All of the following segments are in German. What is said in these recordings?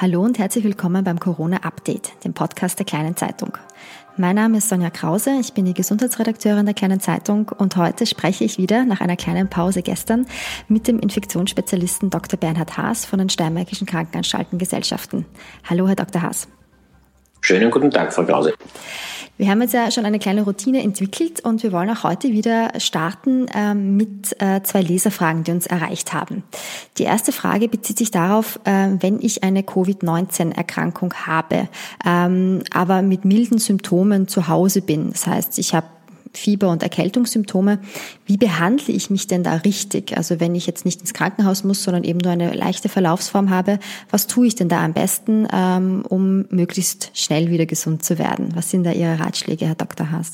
Hallo und herzlich willkommen beim Corona Update, dem Podcast der Kleinen Zeitung. Mein Name ist Sonja Krause, ich bin die Gesundheitsredakteurin der Kleinen Zeitung und heute spreche ich wieder nach einer kleinen Pause gestern mit dem Infektionsspezialisten Dr. Bernhard Haas von den Steinmärkischen Krankenanstaltengesellschaften. Hallo, Herr Dr. Haas. Schönen guten Tag, Frau Krause. Wir haben jetzt ja schon eine kleine Routine entwickelt und wir wollen auch heute wieder starten ähm, mit äh, zwei Leserfragen, die uns erreicht haben. Die erste Frage bezieht sich darauf, äh, wenn ich eine Covid-19-Erkrankung habe, ähm, aber mit milden Symptomen zu Hause bin. Das heißt, ich habe Fieber und Erkältungssymptome. Wie behandle ich mich denn da richtig? Also wenn ich jetzt nicht ins Krankenhaus muss, sondern eben nur eine leichte Verlaufsform habe, was tue ich denn da am besten, ähm, um möglichst schnell wieder gesund zu werden? Was sind da Ihre Ratschläge, Herr Dr. Haas?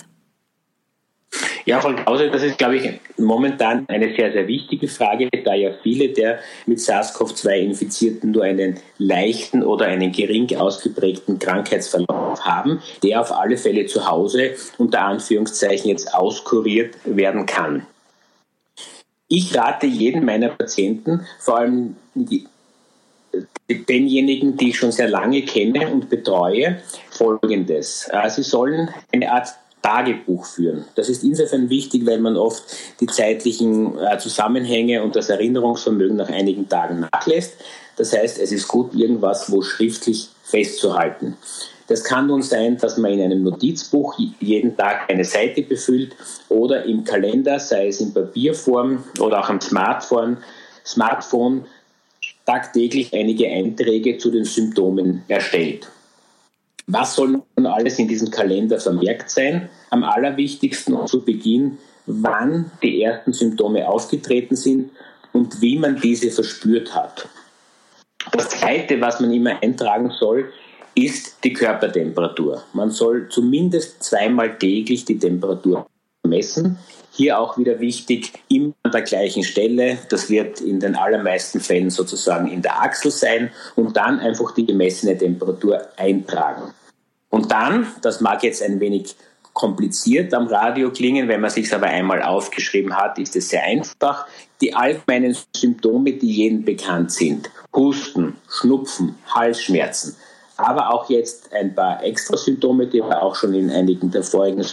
Ja, Krause, das ist, glaube ich, momentan eine sehr, sehr wichtige Frage, da ja viele der mit SARS-CoV-2 Infizierten nur einen leichten oder einen gering ausgeprägten Krankheitsverlauf haben, der auf alle Fälle zu Hause unter Anführungszeichen jetzt auskuriert werden kann. Ich rate jedem meiner Patienten, vor allem die, denjenigen, die ich schon sehr lange kenne und betreue, folgendes. Sie sollen eine Art Tagebuch führen. Das ist insofern wichtig, weil man oft die zeitlichen äh, Zusammenhänge und das Erinnerungsvermögen nach einigen Tagen nachlässt. Das heißt, es ist gut, irgendwas wo schriftlich festzuhalten. Das kann nun sein, dass man in einem Notizbuch jeden Tag eine Seite befüllt oder im Kalender, sei es in Papierform oder auch am Smartphone, Smartphone tagtäglich einige Einträge zu den Symptomen erstellt. Was soll nun alles in diesem Kalender vermerkt sein? Am allerwichtigsten zu Beginn, wann die ersten Symptome aufgetreten sind und wie man diese verspürt hat. Das Zweite, was man immer eintragen soll, ist die Körpertemperatur. Man soll zumindest zweimal täglich die Temperatur messen. Hier auch wieder wichtig, immer an der gleichen Stelle. Das wird in den allermeisten Fällen sozusagen in der Achsel sein und dann einfach die gemessene Temperatur eintragen. Und dann, das mag jetzt ein wenig kompliziert am Radio klingen, wenn man sich aber einmal aufgeschrieben hat, ist es sehr einfach. Die allgemeinen Symptome, die jedem bekannt sind, Husten, Schnupfen, Halsschmerzen, aber auch jetzt ein paar Extrasymptome, die wir auch schon in einigen der vorigen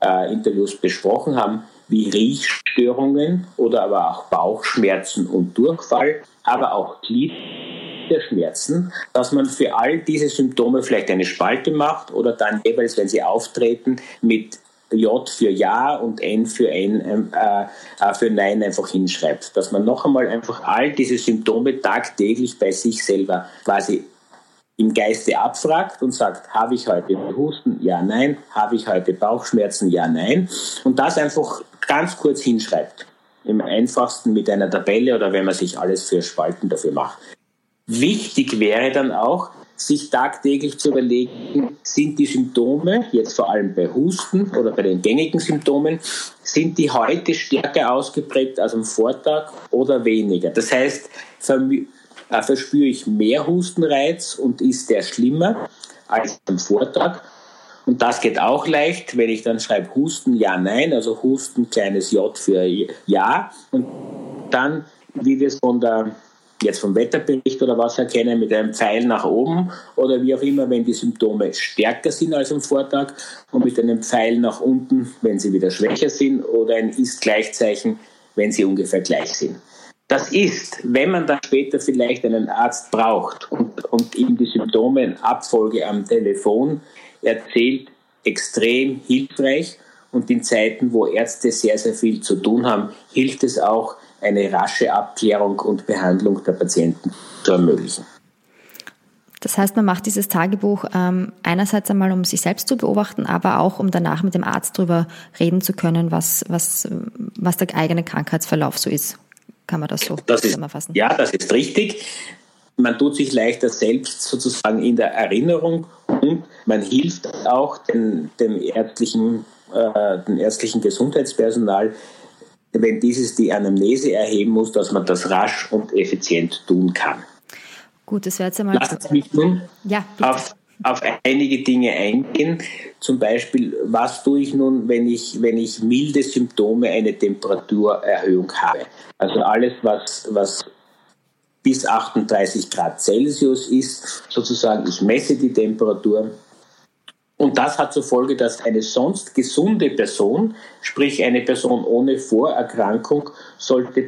äh, Interviews besprochen haben, wie Riechstörungen oder aber auch Bauchschmerzen und Durchfall, aber auch Gliederschmerzen, dass man für all diese Symptome vielleicht eine Spalte macht oder dann jeweils, wenn sie auftreten, mit J für Ja und N für N ähm, äh, äh, für Nein einfach hinschreibt. Dass man noch einmal einfach all diese Symptome tagtäglich bei sich selber quasi im Geiste abfragt und sagt, habe ich heute Husten? Ja, nein. Habe ich heute Bauchschmerzen? Ja, nein. Und das einfach ganz kurz hinschreibt. Im einfachsten mit einer Tabelle oder wenn man sich alles für Spalten dafür macht. Wichtig wäre dann auch, sich tagtäglich zu überlegen, sind die Symptome, jetzt vor allem bei Husten oder bei den gängigen Symptomen, sind die heute stärker ausgeprägt als am Vortag oder weniger? Das heißt, äh, verspüre ich mehr Hustenreiz und ist der schlimmer als am Vortag. Und das geht auch leicht, wenn ich dann schreibe Husten, ja, nein, also Husten, kleines J für ja. Und dann, wie wir es von der, jetzt vom Wetterbericht oder was erkennen, mit einem Pfeil nach oben oder wie auch immer, wenn die Symptome stärker sind als am Vortag und mit einem Pfeil nach unten, wenn sie wieder schwächer sind oder ein Ist-Gleichzeichen, wenn sie ungefähr gleich sind. Das ist, wenn man dann später vielleicht einen Arzt braucht und, und ihm die Symptomenabfolge am Telefon erzählt, extrem hilfreich. Und in Zeiten, wo Ärzte sehr, sehr viel zu tun haben, hilft es auch, eine rasche Abklärung und Behandlung der Patienten zu ermöglichen. Das heißt, man macht dieses Tagebuch ähm, einerseits einmal, um sich selbst zu beobachten, aber auch, um danach mit dem Arzt darüber reden zu können, was, was, was der eigene Krankheitsverlauf so ist. Kann man das so das zusammenfassen? Ist, ja, das ist richtig. Man tut sich leichter selbst sozusagen in der Erinnerung und man hilft auch den, dem ärztlichen, äh, dem ärztlichen Gesundheitspersonal, wenn dieses die Anamnese erheben muss, dass man das rasch und effizient tun kann. Gut, das wäre jetzt einmal. Lass mich nun ja, auf auf einige Dinge eingehen. Zum Beispiel, was tue ich nun, wenn ich, wenn ich milde Symptome, eine Temperaturerhöhung habe? Also alles, was, was bis 38 Grad Celsius ist, sozusagen ich messe die Temperatur. Und das hat zur Folge, dass eine sonst gesunde Person, sprich eine Person ohne Vorerkrankung, sollte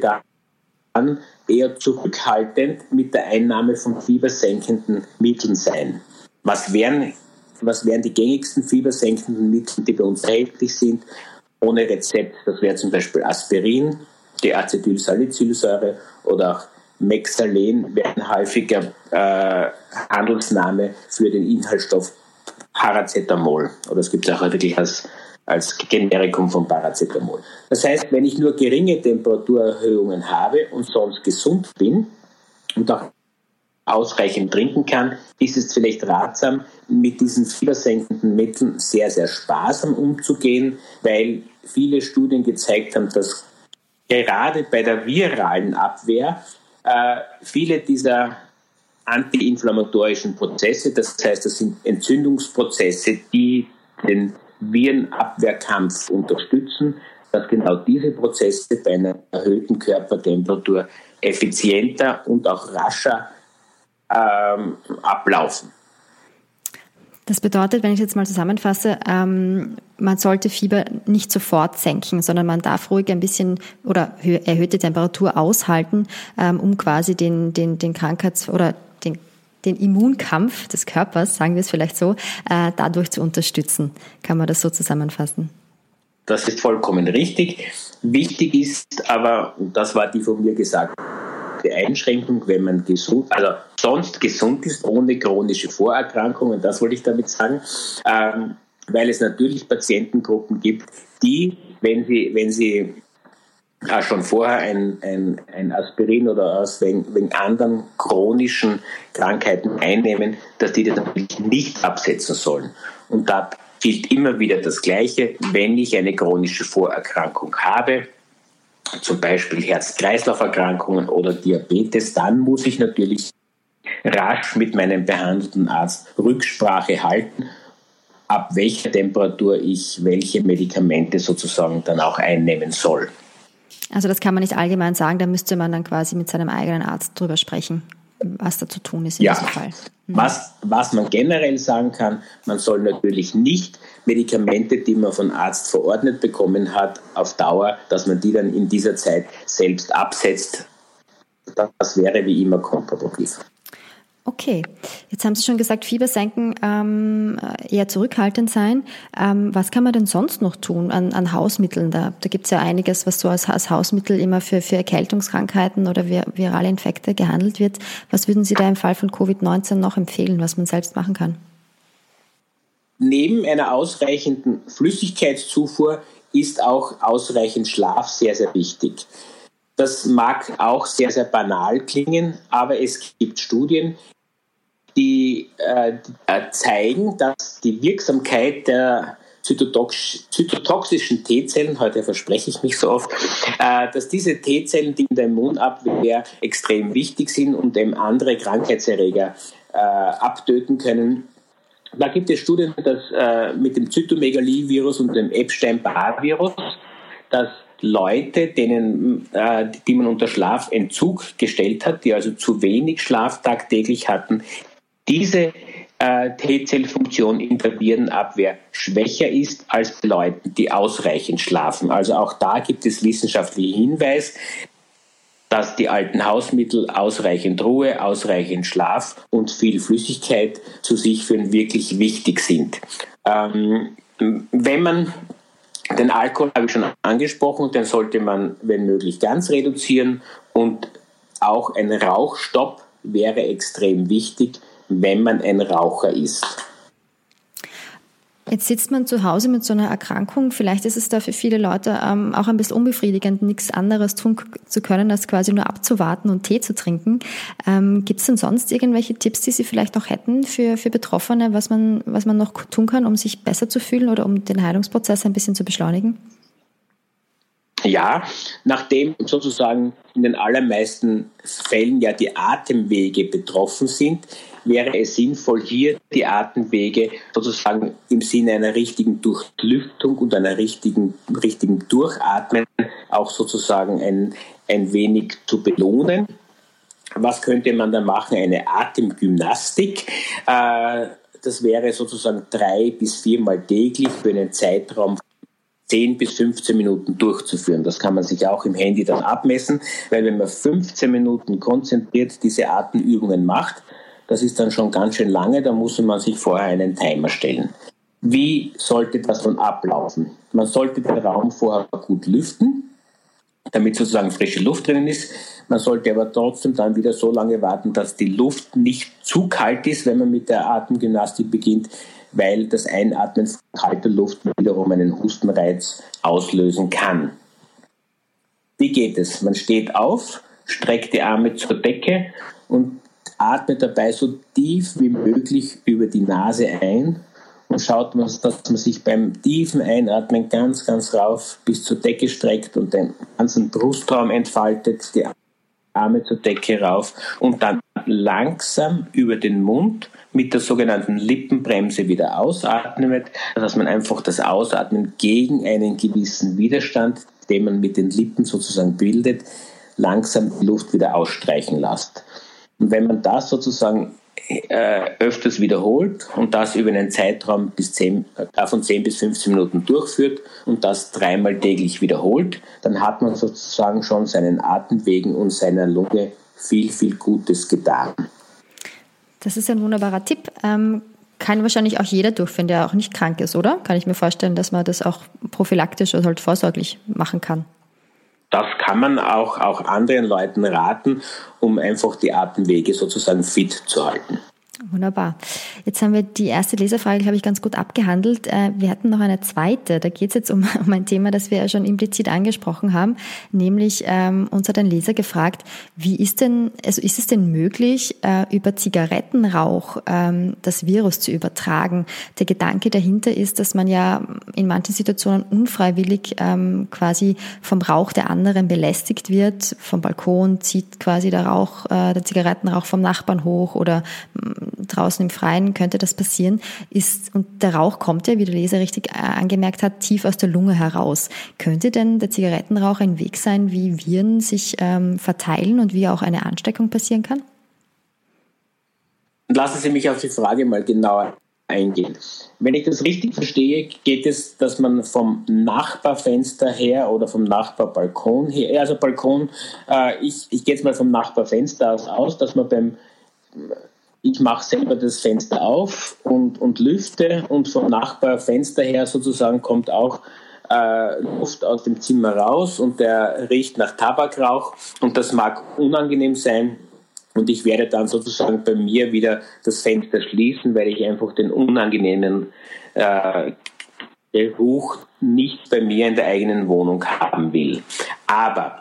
dann eher zurückhaltend mit der Einnahme von fiebersenkenden Mitteln sein. Was wären, was wären die gängigsten fiebersenkenden Mittel, die bei uns erhältlich sind, ohne Rezept? Das wäre zum Beispiel Aspirin, die Acetylsalicylsäure oder auch Mexalen wäre ein häufiger äh, Handelsname für den Inhaltsstoff Paracetamol. Oder es gibt es auch wirklich als, als Generikum von Paracetamol. Das heißt, wenn ich nur geringe Temperaturerhöhungen habe und sonst gesund bin und auch ausreichend trinken kann, ist es vielleicht ratsam, mit diesen fiebersenkenden Mitteln sehr, sehr sparsam umzugehen, weil viele Studien gezeigt haben, dass gerade bei der viralen Abwehr äh, viele dieser antiinflammatorischen Prozesse, das heißt, das sind Entzündungsprozesse, die den Virenabwehrkampf unterstützen, dass genau diese Prozesse bei einer erhöhten Körpertemperatur effizienter und auch rascher ähm, ablaufen. Das bedeutet, wenn ich jetzt mal zusammenfasse, ähm, man sollte Fieber nicht sofort senken, sondern man darf ruhig ein bisschen oder erhöhte Temperatur aushalten, ähm, um quasi den, den, den Krankheits- oder den, den Immunkampf des Körpers, sagen wir es vielleicht so, äh, dadurch zu unterstützen. Kann man das so zusammenfassen? Das ist vollkommen richtig. Wichtig ist aber, und das war die von mir gesagt, die Einschränkung, wenn man gesund, also sonst gesund ist, ohne chronische Vorerkrankungen, das wollte ich damit sagen, ähm, weil es natürlich Patientengruppen gibt, die, wenn sie, wenn sie äh, schon vorher ein, ein, ein Aspirin oder aus wegen, wegen anderen chronischen Krankheiten einnehmen, dass die das natürlich nicht absetzen sollen. Und da gilt immer wieder das Gleiche, wenn ich eine chronische Vorerkrankung habe, zum Beispiel Herz-Kreislauf-Erkrankungen oder Diabetes, dann muss ich natürlich rasch mit meinem behandelten Arzt Rücksprache halten, ab welcher Temperatur ich welche Medikamente sozusagen dann auch einnehmen soll. Also das kann man nicht allgemein sagen, da müsste man dann quasi mit seinem eigenen Arzt drüber sprechen, was da zu tun ist in ja. diesem Fall. Mhm. Was, was man generell sagen kann, man soll natürlich nicht Medikamente, die man von Arzt verordnet bekommen hat, auf Dauer, dass man die dann in dieser Zeit selbst absetzt. Das wäre wie immer kontraproduktiv. Okay, jetzt haben Sie schon gesagt, Fieber senken, ähm, eher zurückhaltend sein. Ähm, was kann man denn sonst noch tun an, an Hausmitteln? Da, da gibt es ja einiges, was so als, als Hausmittel immer für, für Erkältungskrankheiten oder vir, virale Infekte gehandelt wird. Was würden Sie da im Fall von Covid-19 noch empfehlen, was man selbst machen kann? Neben einer ausreichenden Flüssigkeitszufuhr ist auch ausreichend Schlaf sehr, sehr wichtig. Das mag auch sehr, sehr banal klingen, aber es gibt Studien, die äh, zeigen, dass die Wirksamkeit der zytotoxischen T-Zellen, heute verspreche ich mich so oft, äh, dass diese T-Zellen, die in der Immunabwehr extrem wichtig sind und eben andere Krankheitserreger äh, abtöten können, da gibt es Studien, dass äh, mit dem Zytomegalie-Virus und dem Epstein-Barr-Virus, dass Leute, denen, äh, die man unter Schlafentzug gestellt hat, die also zu wenig Schlaf tagtäglich hatten, diese äh, T-Zellfunktion in der Virenabwehr schwächer ist als bei Leuten, die ausreichend schlafen. Also auch da gibt es wissenschaftliche Hinweis, dass die alten Hausmittel ausreichend Ruhe, ausreichend Schlaf und viel Flüssigkeit zu sich führen wirklich wichtig sind. Ähm, wenn man den Alkohol habe ich schon angesprochen, den sollte man, wenn möglich, ganz reduzieren und auch ein Rauchstopp wäre extrem wichtig, wenn man ein Raucher ist. Jetzt sitzt man zu Hause mit so einer Erkrankung. Vielleicht ist es da für viele Leute ähm, auch ein bisschen unbefriedigend, nichts anderes tun zu können, als quasi nur abzuwarten und Tee zu trinken. Ähm, Gibt es denn sonst irgendwelche Tipps, die Sie vielleicht noch hätten für, für Betroffene, was man, was man noch tun kann, um sich besser zu fühlen oder um den Heilungsprozess ein bisschen zu beschleunigen? Ja, nachdem sozusagen in den allermeisten Fällen ja die Atemwege betroffen sind, wäre es sinnvoll, hier die Atemwege sozusagen im Sinne einer richtigen Durchlüftung und einer richtigen, richtigen Durchatmen auch sozusagen ein, ein wenig zu belohnen. was könnte man da machen? Eine Atemgymnastik. Äh, das wäre sozusagen drei bis viermal täglich für einen Zeitraum 10 bis 15 Minuten durchzuführen. Das kann man sich auch im Handy dann abmessen, weil wenn man 15 Minuten konzentriert diese Atemübungen macht, das ist dann schon ganz schön lange, da muss man sich vorher einen Timer stellen. Wie sollte das dann ablaufen? Man sollte den Raum vorher gut lüften, damit sozusagen frische Luft drinnen ist. Man sollte aber trotzdem dann wieder so lange warten, dass die Luft nicht zu kalt ist, wenn man mit der Atemgymnastik beginnt, weil das Einatmen von kalter Luft wiederum einen Hustenreiz auslösen kann. Wie geht es? Man steht auf, streckt die Arme zur Decke und atmet dabei so tief wie möglich über die Nase ein und schaut, dass man sich beim tiefen Einatmen ganz, ganz rauf bis zur Decke streckt und den ganzen Brustraum entfaltet, die Arme zur Decke rauf und dann langsam über den Mund mit der sogenannten Lippenbremse wieder ausatmet, dass man einfach das Ausatmen gegen einen gewissen Widerstand, den man mit den Lippen sozusagen bildet, langsam die Luft wieder ausstreichen lässt. Und wenn man das sozusagen äh, öfters wiederholt und das über einen Zeitraum bis 10, äh, von 10 bis 15 Minuten durchführt und das dreimal täglich wiederholt, dann hat man sozusagen schon seinen Atemwegen und seiner Lunge viel, viel Gutes getan. Das ist ein wunderbarer Tipp. Ähm, kann wahrscheinlich auch jeder durchführen, der auch nicht krank ist, oder? Kann ich mir vorstellen, dass man das auch prophylaktisch oder halt vorsorglich machen kann das kann man auch, auch anderen Leuten raten, um einfach die Atemwege sozusagen fit zu halten. Wunderbar. Jetzt haben wir die erste Leserfrage, glaube ich, ganz gut abgehandelt. Äh, wir hatten noch eine zweite. Da geht es jetzt um, um ein Thema, das wir ja schon implizit angesprochen haben. Nämlich, ähm, uns hat ein Leser gefragt, wie ist denn, also ist es denn möglich, äh, über Zigarettenrauch ähm, das Virus zu übertragen? Der Gedanke dahinter ist, dass man ja in manchen Situationen unfreiwillig ähm, quasi vom Rauch der anderen belästigt wird. Vom Balkon zieht quasi der Rauch, äh, der Zigarettenrauch vom Nachbarn hoch oder draußen im Freien könnte das passieren, ist, und der Rauch kommt ja, wie der Leser richtig äh, angemerkt hat, tief aus der Lunge heraus. Könnte denn der Zigarettenrauch ein Weg sein, wie Viren sich ähm, verteilen und wie auch eine Ansteckung passieren kann? Lassen Sie mich auf die Frage mal genauer eingehen. Wenn ich das richtig verstehe, geht es, dass man vom Nachbarfenster her oder vom Nachbarbalkon her, also Balkon, äh, ich, ich gehe jetzt mal vom Nachbarfenster aus, aus dass man beim ich mache selber das Fenster auf und, und lüfte und vom Nachbarfenster her sozusagen kommt auch äh, Luft aus dem Zimmer raus und der riecht nach Tabakrauch und das mag unangenehm sein und ich werde dann sozusagen bei mir wieder das Fenster schließen, weil ich einfach den unangenehmen äh, Geruch nicht bei mir in der eigenen Wohnung haben will. Aber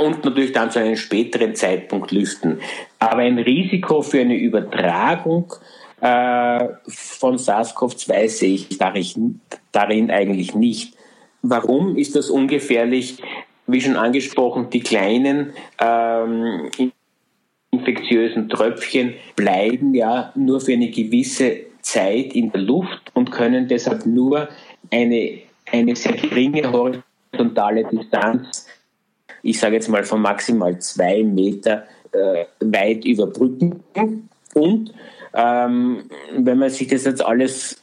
und natürlich dann zu einem späteren Zeitpunkt lüften. Aber ein Risiko für eine Übertragung äh, von SARS-CoV-2 sehe ich darin eigentlich nicht. Warum ist das ungefährlich? Wie schon angesprochen, die kleinen ähm, infektiösen Tröpfchen bleiben ja nur für eine gewisse Zeit in der Luft und können deshalb nur eine, eine sehr geringe horizontale Distanz ich sage jetzt mal von maximal zwei Meter äh, weit überbrücken. Und ähm, wenn man sich das jetzt alles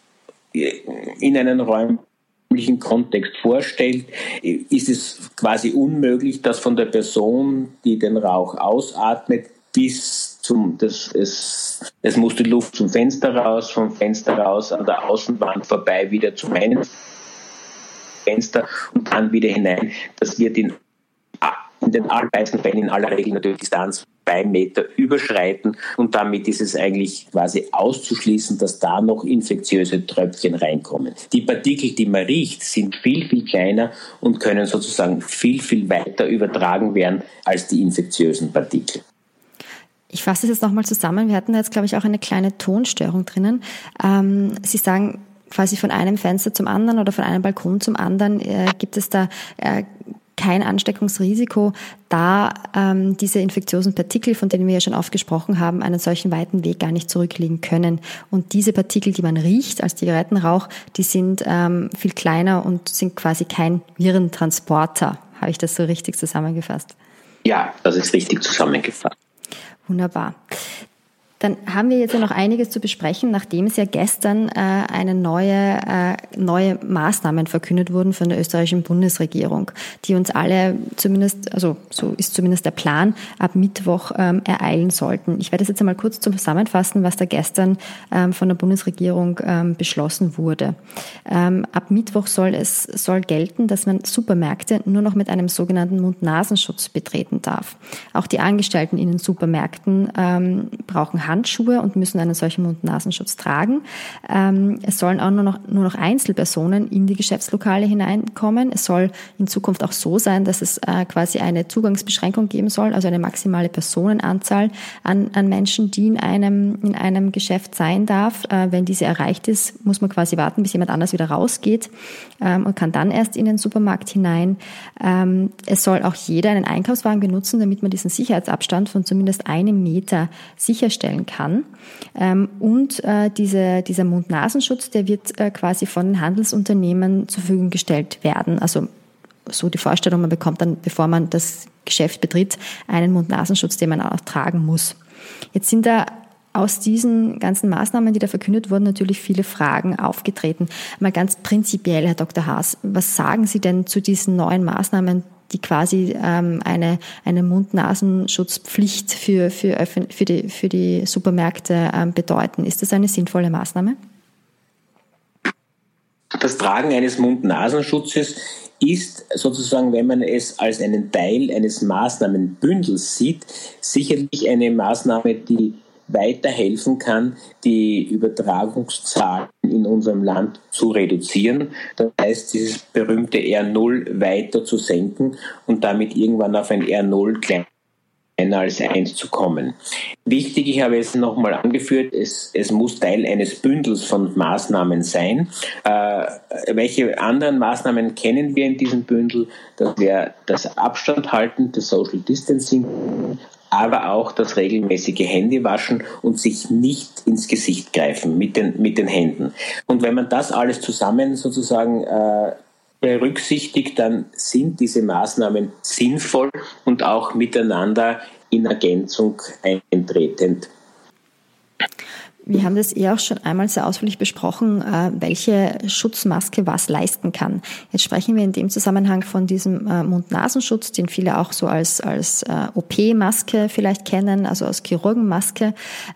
in einen räumlichen Kontext vorstellt, ist es quasi unmöglich, dass von der Person, die den Rauch ausatmet, bis zum, das, es, es muss die Luft zum Fenster raus, vom Fenster raus an der Außenwand vorbei wieder zu meinem Fenster und dann wieder hinein. Das wird in in den allermeisten Fällen in aller Regel natürlich Distanz zwei Meter überschreiten und damit ist es eigentlich quasi auszuschließen, dass da noch infektiöse Tröpfchen reinkommen. Die Partikel, die man riecht, sind viel, viel kleiner und können sozusagen viel, viel weiter übertragen werden als die infektiösen Partikel. Ich fasse es jetzt nochmal zusammen. Wir hatten jetzt, glaube ich, auch eine kleine Tonstörung drinnen. Ähm, Sie sagen, quasi von einem Fenster zum anderen oder von einem Balkon zum anderen äh, gibt es da äh, kein Ansteckungsrisiko, da ähm, diese infektiösen Partikel, von denen wir ja schon oft gesprochen haben, einen solchen weiten Weg gar nicht zurücklegen können. Und diese Partikel, die man riecht als Zigarettenrauch, die sind ähm, viel kleiner und sind quasi kein Virentransporter. Habe ich das so richtig zusammengefasst? Ja, das ist richtig zusammengefasst. Wunderbar. Dann haben wir jetzt ja noch einiges zu besprechen, nachdem es ja gestern äh, eine neue, äh, neue Maßnahmen verkündet wurden von der österreichischen Bundesregierung, die uns alle zumindest, also so ist zumindest der Plan, ab Mittwoch ähm, ereilen sollten. Ich werde das jetzt einmal kurz zusammenfassen, was da gestern ähm, von der Bundesregierung ähm, beschlossen wurde. Ähm, ab Mittwoch soll es soll gelten, dass man Supermärkte nur noch mit einem sogenannten Mund-Nasenschutz betreten darf. Auch die Angestellten in den Supermärkten ähm, brauchen Handschuhe und müssen einen solchen Mund-Nasenschutz tragen. Ähm, es sollen auch nur noch, nur noch Einzelpersonen in die Geschäftslokale hineinkommen. Es soll in Zukunft auch so sein, dass es äh, quasi eine Zugangsbeschränkung geben soll, also eine maximale Personenanzahl an, an Menschen, die in einem, in einem Geschäft sein darf. Äh, wenn diese erreicht ist, muss man quasi warten, bis jemand anders wieder rausgeht ähm, und kann dann erst in den Supermarkt hinein. Ähm, es soll auch jeder einen Einkaufswagen benutzen, damit man diesen Sicherheitsabstand von zumindest einem Meter sicherstellen herstellen kann. Ähm, und äh, diese, dieser Mund-Nasenschutz, der wird äh, quasi von den Handelsunternehmen zur Verfügung gestellt werden. Also so die Vorstellung, man bekommt dann, bevor man das Geschäft betritt, einen Mund-Nasenschutz, den man auch tragen muss. Jetzt sind da aus diesen ganzen Maßnahmen, die da verkündet wurden, natürlich viele Fragen aufgetreten. Mal ganz prinzipiell, Herr Dr. Haas, was sagen Sie denn zu diesen neuen Maßnahmen, die quasi ähm, eine, eine Mund-Nasenschutzpflicht für, für, für, die, für die Supermärkte ähm, bedeuten. Ist das eine sinnvolle Maßnahme? Das Tragen eines Mund-Nasenschutzes ist sozusagen, wenn man es als einen Teil eines Maßnahmenbündels sieht, sicherlich eine Maßnahme, die weiterhelfen kann, die Übertragungszahlen in unserem Land zu reduzieren. Das heißt, dieses berühmte R0 weiter zu senken und damit irgendwann auf ein R0 kleiner als 1 zu kommen. Wichtig, ich habe es nochmal angeführt, es, es muss Teil eines Bündels von Maßnahmen sein. Äh, welche anderen Maßnahmen kennen wir in diesem Bündel? Das wäre das Abstand halten, das Social Distancing, aber auch das regelmäßige Händewaschen und sich nicht ins Gesicht greifen mit den, mit den Händen. Und wenn man das alles zusammen sozusagen äh, berücksichtigt, dann sind diese Maßnahmen sinnvoll und auch miteinander in Ergänzung eintretend. Wir haben das eh auch schon einmal sehr ausführlich besprochen, äh, welche Schutzmaske was leisten kann. Jetzt sprechen wir in dem Zusammenhang von diesem äh, Mund-Nasenschutz, den viele auch so als, als äh, OP-Maske vielleicht kennen, also als Chirurgenmaske.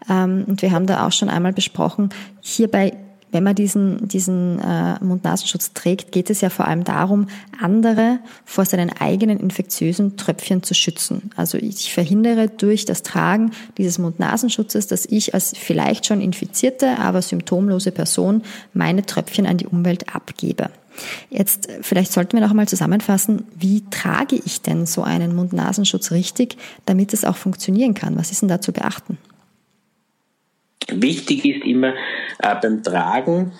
Ähm, und wir haben da auch schon einmal besprochen, hierbei wenn man diesen, diesen äh, Mund-Nasenschutz trägt, geht es ja vor allem darum, andere vor seinen eigenen infektiösen Tröpfchen zu schützen. Also ich verhindere durch das Tragen dieses Mund-Nasenschutzes, dass ich als vielleicht schon infizierte, aber symptomlose Person meine Tröpfchen an die Umwelt abgebe. Jetzt vielleicht sollten wir noch einmal zusammenfassen, wie trage ich denn so einen Mund-Nasenschutz richtig, damit es auch funktionieren kann? Was ist denn da zu beachten? Wichtig ist immer äh, beim Tragen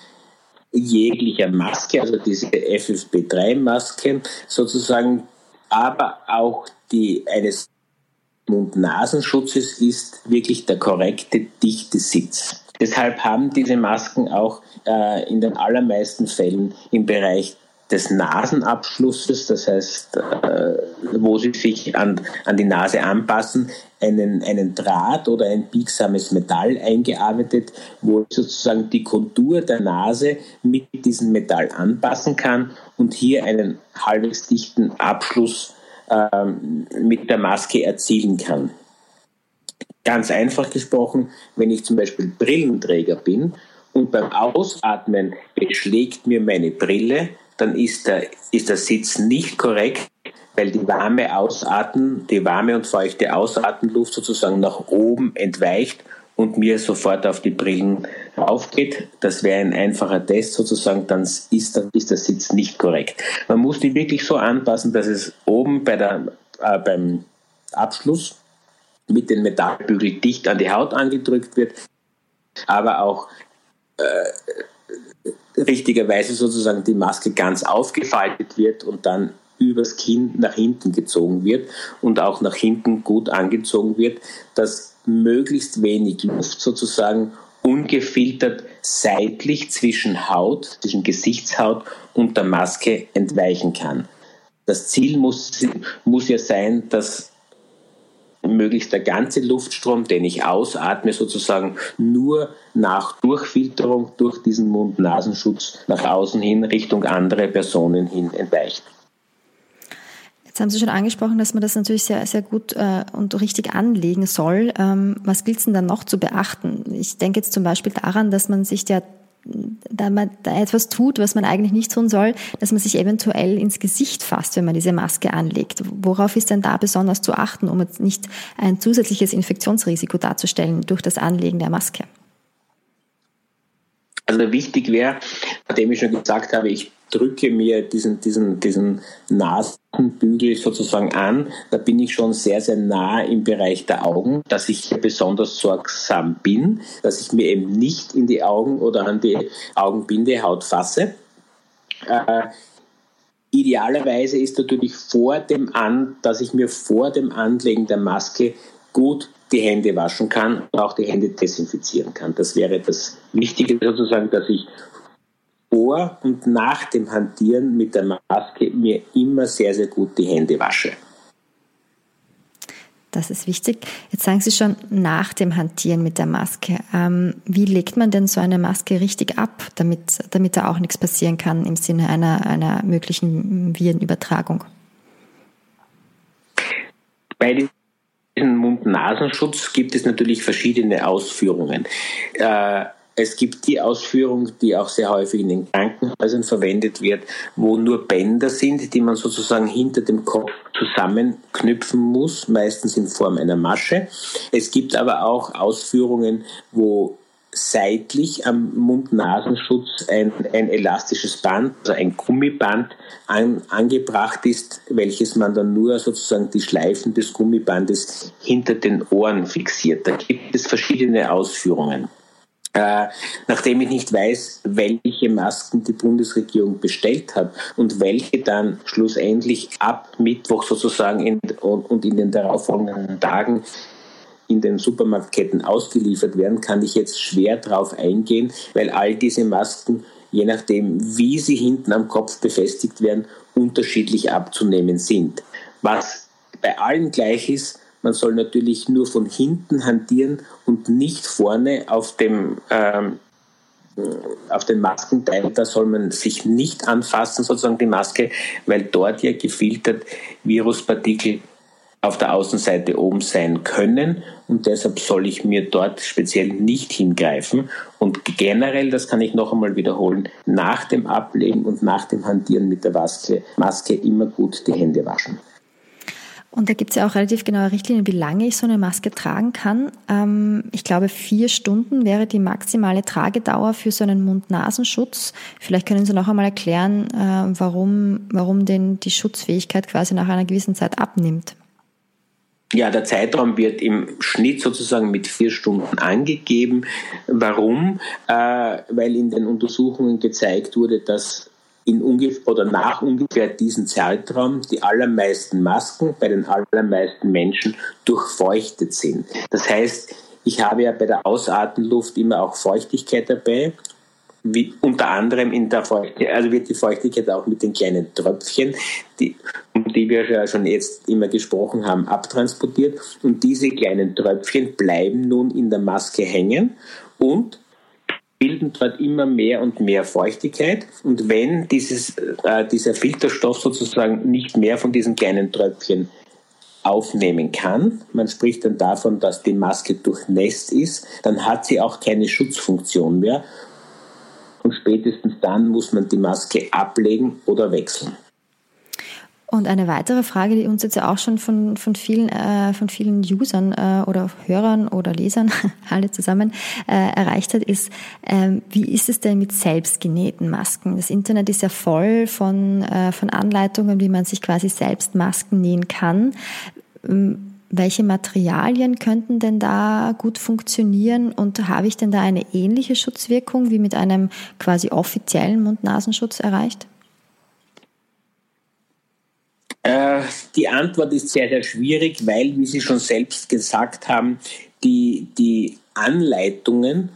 jeglicher Maske, also diese FFP3-Maske sozusagen, aber auch die eines Mund-Nasenschutzes ist wirklich der korrekte, dichte Sitz. Deshalb haben diese Masken auch äh, in den allermeisten Fällen im Bereich des Nasenabschlusses, das heißt, äh, wo sie sich an, an die Nase anpassen, einen, einen Draht oder ein biegsames Metall eingearbeitet, wo ich sozusagen die Kontur der Nase mit diesem Metall anpassen kann und hier einen halbwegs dichten Abschluss ähm, mit der Maske erzielen kann. Ganz einfach gesprochen, wenn ich zum Beispiel Brillenträger bin und beim Ausatmen beschlägt mir meine Brille, dann ist der, ist der Sitz nicht korrekt, weil die warme Ausatmen, die warme und feuchte Ausatmenluft sozusagen nach oben entweicht und mir sofort auf die Brillen aufgeht. Das wäre ein einfacher Test sozusagen, dann ist der, ist der Sitz nicht korrekt. Man muss die wirklich so anpassen, dass es oben bei der, äh, beim Abschluss mit den Metallbügeln dicht an die Haut angedrückt wird, aber auch äh, richtigerweise sozusagen die Maske ganz aufgefaltet wird und dann übers Kinn nach hinten gezogen wird und auch nach hinten gut angezogen wird, dass möglichst wenig Luft sozusagen ungefiltert seitlich zwischen Haut, zwischen Gesichtshaut und der Maske entweichen kann. Das Ziel muss, muss ja sein, dass möglichst der ganze Luftstrom, den ich ausatme, sozusagen nur nach Durchfilterung durch diesen Mund-Nasenschutz nach außen hin Richtung andere Personen hin entweicht. Jetzt haben Sie schon angesprochen, dass man das natürlich sehr, sehr gut äh, und richtig anlegen soll. Ähm, was gilt es denn dann noch zu beachten? Ich denke jetzt zum Beispiel daran, dass man sich der da man da etwas tut, was man eigentlich nicht tun soll, dass man sich eventuell ins Gesicht fasst, wenn man diese Maske anlegt. Worauf ist denn da besonders zu achten, um jetzt nicht ein zusätzliches Infektionsrisiko darzustellen durch das Anlegen der Maske? Also wichtig wäre, nachdem ich schon gesagt habe, ich drücke mir diesen, diesen, diesen Nasenbügel sozusagen an, da bin ich schon sehr, sehr nah im Bereich der Augen, dass ich hier besonders sorgsam bin, dass ich mir eben nicht in die Augen oder an die Augenbindehaut fasse. Äh, idealerweise ist natürlich vor dem An, dass ich mir vor dem Anlegen der Maske gut die Hände waschen kann und auch die Hände desinfizieren kann. Das wäre das Wichtige sozusagen, dass ich vor und nach dem Hantieren mit der Maske mir immer sehr, sehr gut die Hände wasche. Das ist wichtig. Jetzt sagen Sie schon nach dem Hantieren mit der Maske. Ähm, wie legt man denn so eine Maske richtig ab, damit, damit da auch nichts passieren kann im Sinne einer, einer möglichen Virenübertragung? Bei diesem Mund-Nasenschutz gibt es natürlich verschiedene Ausführungen. Äh, es gibt die Ausführung, die auch sehr häufig in den Krankenhäusern verwendet wird, wo nur Bänder sind, die man sozusagen hinter dem Kopf zusammenknüpfen muss, meistens in Form einer Masche. Es gibt aber auch Ausführungen, wo seitlich am Mund-Nasenschutz ein, ein elastisches Band, also ein Gummiband an, angebracht ist, welches man dann nur sozusagen die Schleifen des Gummibandes hinter den Ohren fixiert. Da gibt es verschiedene Ausführungen. Äh, nachdem ich nicht weiß, welche Masken die Bundesregierung bestellt hat und welche dann schlussendlich ab Mittwoch sozusagen in, und, in den darauffolgenden Tagen in den Supermarktketten ausgeliefert werden, kann ich jetzt schwer drauf eingehen, weil all diese Masken, je nachdem, wie sie hinten am Kopf befestigt werden, unterschiedlich abzunehmen sind. Was bei allen gleich ist, man soll natürlich nur von hinten hantieren und nicht vorne auf dem ähm, auf den Maskenteil, da soll man sich nicht anfassen, sozusagen die Maske, weil dort ja gefiltert Viruspartikel auf der Außenseite oben sein können. Und deshalb soll ich mir dort speziell nicht hingreifen. Und generell, das kann ich noch einmal wiederholen, nach dem Ablegen und nach dem Hantieren mit der Maske, Maske immer gut die Hände waschen. Und da gibt es ja auch relativ genaue Richtlinien, wie lange ich so eine Maske tragen kann. Ähm, ich glaube, vier Stunden wäre die maximale Tragedauer für so einen Mund-Nasenschutz. Vielleicht können Sie noch einmal erklären, äh, warum, warum denn die Schutzfähigkeit quasi nach einer gewissen Zeit abnimmt. Ja, der Zeitraum wird im Schnitt sozusagen mit vier Stunden angegeben. Warum? Äh, weil in den Untersuchungen gezeigt wurde, dass in ungefähr oder nach ungefähr diesem Zeitraum die allermeisten Masken bei den allermeisten Menschen durchfeuchtet sind. Das heißt, ich habe ja bei der Ausatemluft immer auch Feuchtigkeit dabei. Wie unter anderem in der Feuchtigkeit, also wird die Feuchtigkeit auch mit den kleinen Tröpfchen, die, um die wir ja schon jetzt immer gesprochen haben, abtransportiert. Und diese kleinen Tröpfchen bleiben nun in der Maske hängen und bilden dort immer mehr und mehr Feuchtigkeit. Und wenn dieses, äh, dieser Filterstoff sozusagen nicht mehr von diesen kleinen Tröpfchen aufnehmen kann, man spricht dann davon, dass die Maske durchnässt ist, dann hat sie auch keine Schutzfunktion mehr. Und spätestens dann muss man die Maske ablegen oder wechseln. Und eine weitere Frage, die uns jetzt ja auch schon von, von, vielen, äh, von vielen Usern äh, oder Hörern oder Lesern, alle zusammen, äh, erreicht hat, ist, ähm, wie ist es denn mit selbstgenähten Masken? Das Internet ist ja voll von, äh, von Anleitungen, wie man sich quasi selbst Masken nähen kann. Ähm, welche Materialien könnten denn da gut funktionieren und habe ich denn da eine ähnliche Schutzwirkung wie mit einem quasi offiziellen Mund-Nasenschutz erreicht? Äh, die Antwort ist sehr, sehr schwierig, weil, wie Sie schon selbst gesagt haben, die, die Anleitungen,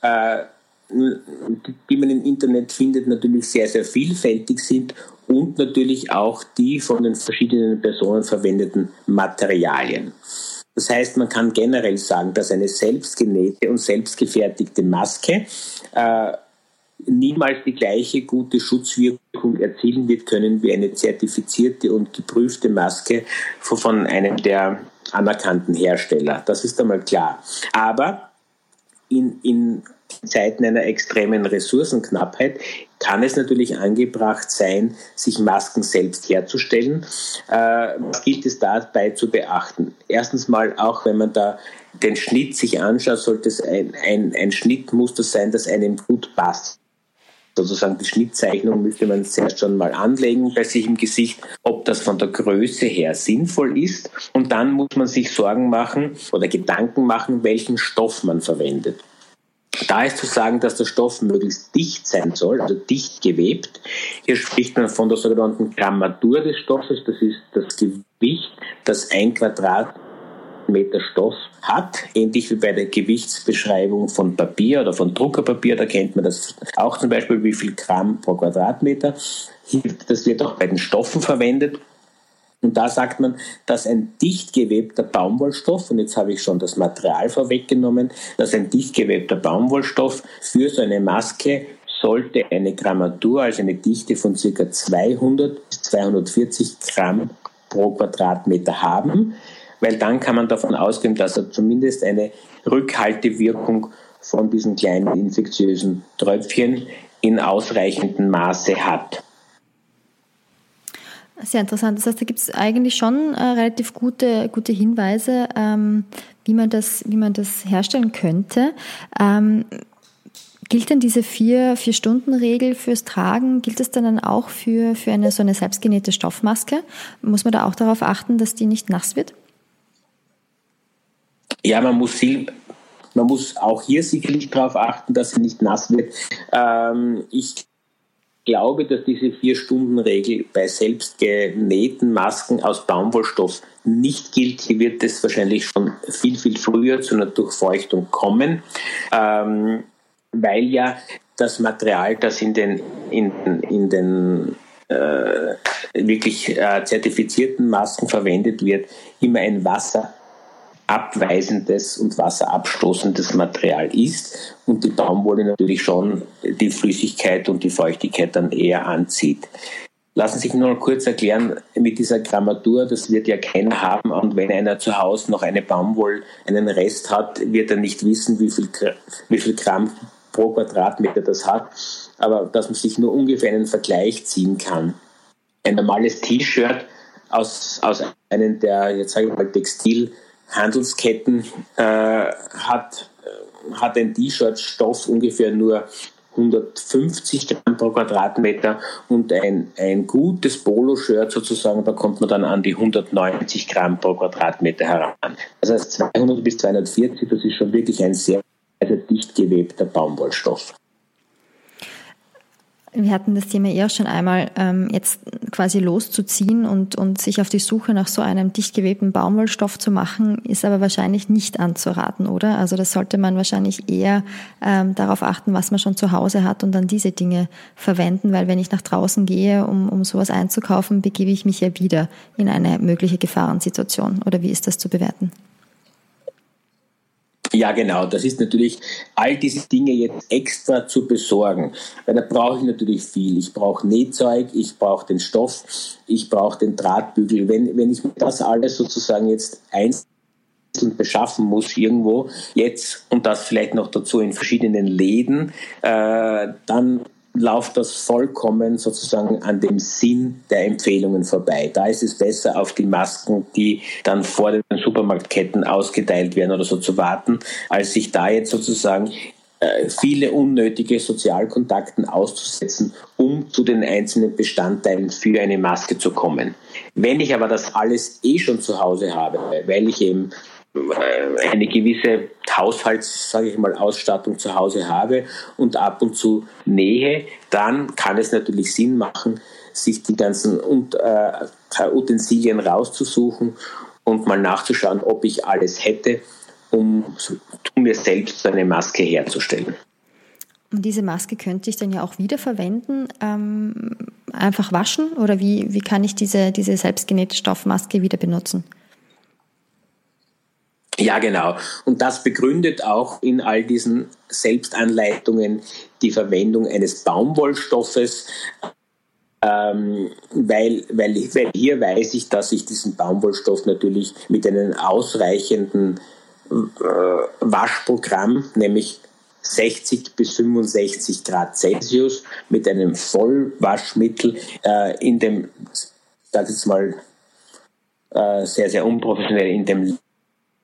äh, die man im Internet findet, natürlich sehr, sehr vielfältig sind und natürlich auch die von den verschiedenen Personen verwendeten Materialien. Das heißt, man kann generell sagen, dass eine selbstgenähte und selbstgefertigte Maske äh, niemals die gleiche gute Schutzwirkung erzielen wird können wie eine zertifizierte und geprüfte Maske von einem der anerkannten Hersteller. Das ist einmal klar. Aber in, in Zeiten einer extremen Ressourcenknappheit kann es natürlich angebracht sein, sich Masken selbst herzustellen. Äh, was gilt es dabei zu beachten? Erstens mal, auch wenn man da den Schnitt sich anschaut, sollte es ein, ein, ein Schnittmuster sein, das einem gut passt sozusagen die Schnittzeichnung müsste man zuerst schon mal anlegen bei sich im Gesicht, ob das von der Größe her sinnvoll ist. Und dann muss man sich Sorgen machen oder Gedanken machen, welchen Stoff man verwendet. Da ist zu sagen, dass der Stoff möglichst dicht sein soll, also dicht gewebt. Hier spricht man von der sogenannten Grammatur des Stoffes. Das ist das Gewicht, das ein Quadratmeter Stoff hat, ähnlich wie bei der Gewichtsbeschreibung von Papier oder von Druckerpapier. Da kennt man das auch zum Beispiel, wie viel Gramm pro Quadratmeter. Das wird auch bei den Stoffen verwendet. Und da sagt man, dass ein dicht gewebter Baumwollstoff, und jetzt habe ich schon das Material vorweggenommen, dass ein dicht gewebter Baumwollstoff für so eine Maske sollte eine Grammatur, also eine Dichte von ca. 200 bis 240 Gramm pro Quadratmeter haben, weil dann kann man davon ausgehen, dass er zumindest eine Rückhaltewirkung von diesen kleinen infektiösen Tröpfchen in ausreichendem Maße hat. Sehr interessant. Das heißt, da gibt es eigentlich schon äh, relativ gute, gute Hinweise, ähm, wie, man das, wie man das herstellen könnte. Ähm, gilt denn diese vier, vier Stunden Regel fürs Tragen? Gilt es dann auch für, für eine so eine selbstgenähte Stoffmaske? Muss man da auch darauf achten, dass die nicht nass wird? Ja, man muss viel, man muss auch hier sicherlich darauf achten, dass sie nicht nass wird. Ähm, ich glaube, dass diese Vier-Stunden-Regel bei selbstgenähten Masken aus Baumwollstoff nicht gilt. Hier wird es wahrscheinlich schon viel, viel früher zu einer Durchfeuchtung kommen, ähm, weil ja das Material, das in den, in, in den äh, wirklich äh, zertifizierten Masken verwendet wird, immer ein Wasser abweisendes und wasserabstoßendes Material ist und die Baumwolle natürlich schon die Flüssigkeit und die Feuchtigkeit dann eher anzieht. Lassen Sie sich nur kurz erklären mit dieser Grammatur, das wird ja keiner haben und wenn einer zu Hause noch eine Baumwolle, einen Rest hat, wird er nicht wissen, wie viel, wie viel Gramm pro Quadratmeter das hat, aber dass man sich nur ungefähr einen Vergleich ziehen kann. Ein normales T-Shirt aus, aus einem der, jetzt sage ich mal, Textil- Handelsketten äh, hat, äh, hat ein T-Shirt-Stoff ungefähr nur 150 Gramm pro Quadratmeter und ein, ein gutes Poloshirt sozusagen, da kommt man dann an die 190 Gramm pro Quadratmeter heran. Das heißt 200 bis 240, das ist schon wirklich ein sehr, sehr dicht gewebter Baumwollstoff. Wir hatten das Thema eher schon einmal, ähm, jetzt quasi loszuziehen und, und sich auf die Suche nach so einem dicht gewebten Baumwollstoff zu machen, ist aber wahrscheinlich nicht anzuraten, oder? Also das sollte man wahrscheinlich eher ähm, darauf achten, was man schon zu Hause hat und dann diese Dinge verwenden, weil wenn ich nach draußen gehe, um, um sowas einzukaufen, begebe ich mich ja wieder in eine mögliche Gefahrensituation. Oder wie ist das zu bewerten? Ja, genau. Das ist natürlich all diese Dinge jetzt extra zu besorgen. Weil da brauche ich natürlich viel. Ich brauche Nähzeug, ich brauche den Stoff, ich brauche den Drahtbügel. Wenn, wenn ich mir das alles sozusagen jetzt einzeln beschaffen muss irgendwo jetzt und das vielleicht noch dazu in verschiedenen Läden, äh, dann läuft das vollkommen sozusagen an dem Sinn der Empfehlungen vorbei. Da ist es besser, auf die Masken, die dann vor den Supermarktketten ausgeteilt werden oder so zu warten, als sich da jetzt sozusagen äh, viele unnötige Sozialkontakten auszusetzen, um zu den einzelnen Bestandteilen für eine Maske zu kommen. Wenn ich aber das alles eh schon zu Hause habe, weil ich eben eine gewisse Haushalts, sage ich mal, Ausstattung zu Hause habe und ab und zu nähe, dann kann es natürlich Sinn machen, sich die ganzen äh, Utensilien rauszusuchen und mal nachzuschauen, ob ich alles hätte, um, um mir selbst eine Maske herzustellen. Und diese Maske könnte ich dann ja auch wiederverwenden, ähm, einfach waschen oder wie, wie kann ich diese, diese selbstgenähte Stoffmaske wieder benutzen? Ja, genau. Und das begründet auch in all diesen Selbstanleitungen die Verwendung eines Baumwollstoffes, ähm, weil, weil, weil hier weiß ich, dass ich diesen Baumwollstoff natürlich mit einem ausreichenden äh, Waschprogramm, nämlich 60 bis 65 Grad Celsius mit einem Vollwaschmittel äh, in dem, sag jetzt mal, äh, sehr, sehr unprofessionell, in dem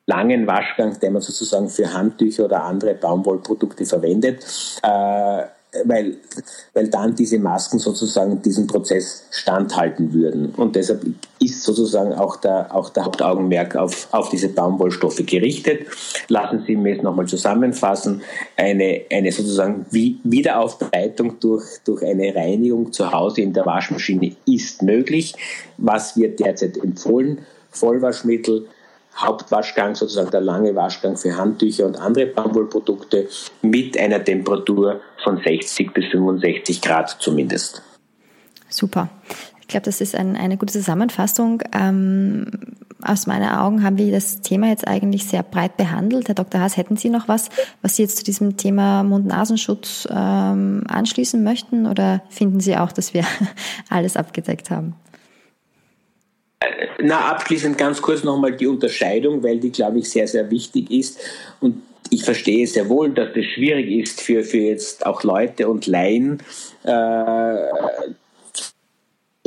langen Waschgang, den man sozusagen für Handtücher oder andere Baumwollprodukte verwendet, äh, weil, weil dann diese Masken sozusagen diesem Prozess standhalten würden. Und deshalb ist sozusagen auch der, auch der Hauptaugenmerk auf, auf diese Baumwollstoffe gerichtet. Lassen Sie mich es nochmal zusammenfassen. Eine, eine sozusagen Wiederaufbereitung durch, durch eine Reinigung zu Hause in der Waschmaschine ist möglich. Was wird derzeit empfohlen? Vollwaschmittel, Hauptwaschgang, sozusagen der lange Waschgang für Handtücher und andere Baumwollprodukte mit einer Temperatur von 60 bis 65 Grad zumindest. Super. Ich glaube, das ist ein, eine gute Zusammenfassung. Ähm, aus meinen Augen haben wir das Thema jetzt eigentlich sehr breit behandelt. Herr Dr. Haas, hätten Sie noch was, was Sie jetzt zu diesem Thema Mund-Nasenschutz ähm, anschließen möchten oder finden Sie auch, dass wir alles abgedeckt haben? Na, abschließend ganz kurz nochmal die Unterscheidung, weil die, glaube ich, sehr, sehr wichtig ist. Und ich verstehe sehr wohl, dass das schwierig ist für, für jetzt auch Leute und Laien, äh,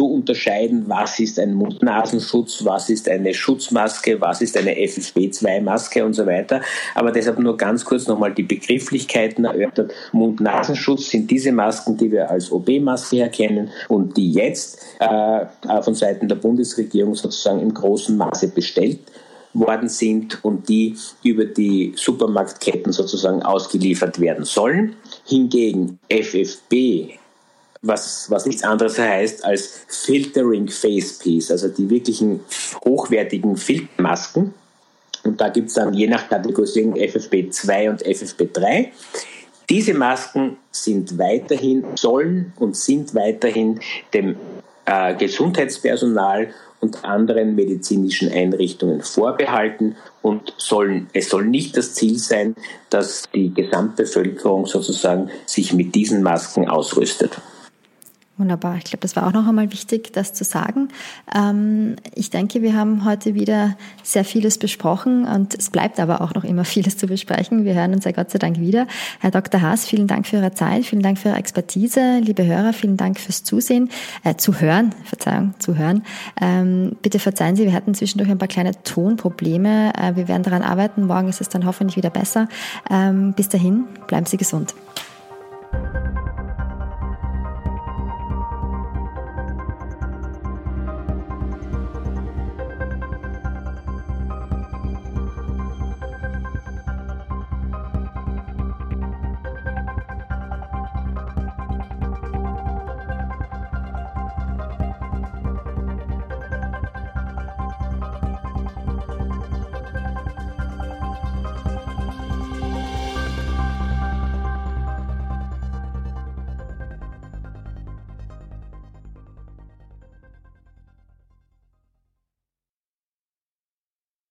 zu unterscheiden, was ist ein Mund-Nasenschutz, was ist eine Schutzmaske, was ist eine FFP2-Maske und so weiter. Aber deshalb nur ganz kurz nochmal die Begrifflichkeiten erörtert. Mund-Nasenschutz sind diese Masken, die wir als OB-Maske erkennen und die jetzt äh, von Seiten der Bundesregierung sozusagen im großen Maße bestellt worden sind und die über die Supermarktketten sozusagen ausgeliefert werden sollen. Hingegen FFP was, was nichts anderes heißt als Filtering Facepiece, also die wirklichen hochwertigen Filtermasken. Und da gibt es dann je nach Kategorisierung FFP2 und FFP3. Diese Masken sind weiterhin, sollen und sind weiterhin dem äh, Gesundheitspersonal und anderen medizinischen Einrichtungen vorbehalten und sollen, es soll nicht das Ziel sein, dass die Gesamtbevölkerung sozusagen sich mit diesen Masken ausrüstet. Wunderbar. Ich glaube, das war auch noch einmal wichtig, das zu sagen. Ähm, ich denke, wir haben heute wieder sehr vieles besprochen und es bleibt aber auch noch immer vieles zu besprechen. Wir hören uns ja Gott sei Dank wieder. Herr Dr. Haas, vielen Dank für Ihre Zeit, vielen Dank für Ihre Expertise. Liebe Hörer, vielen Dank fürs Zusehen, äh, zu hören, Verzeihung, zu hören. Ähm, bitte verzeihen Sie, wir hatten zwischendurch ein paar kleine Tonprobleme. Äh, wir werden daran arbeiten. Morgen ist es dann hoffentlich wieder besser. Ähm, bis dahin, bleiben Sie gesund.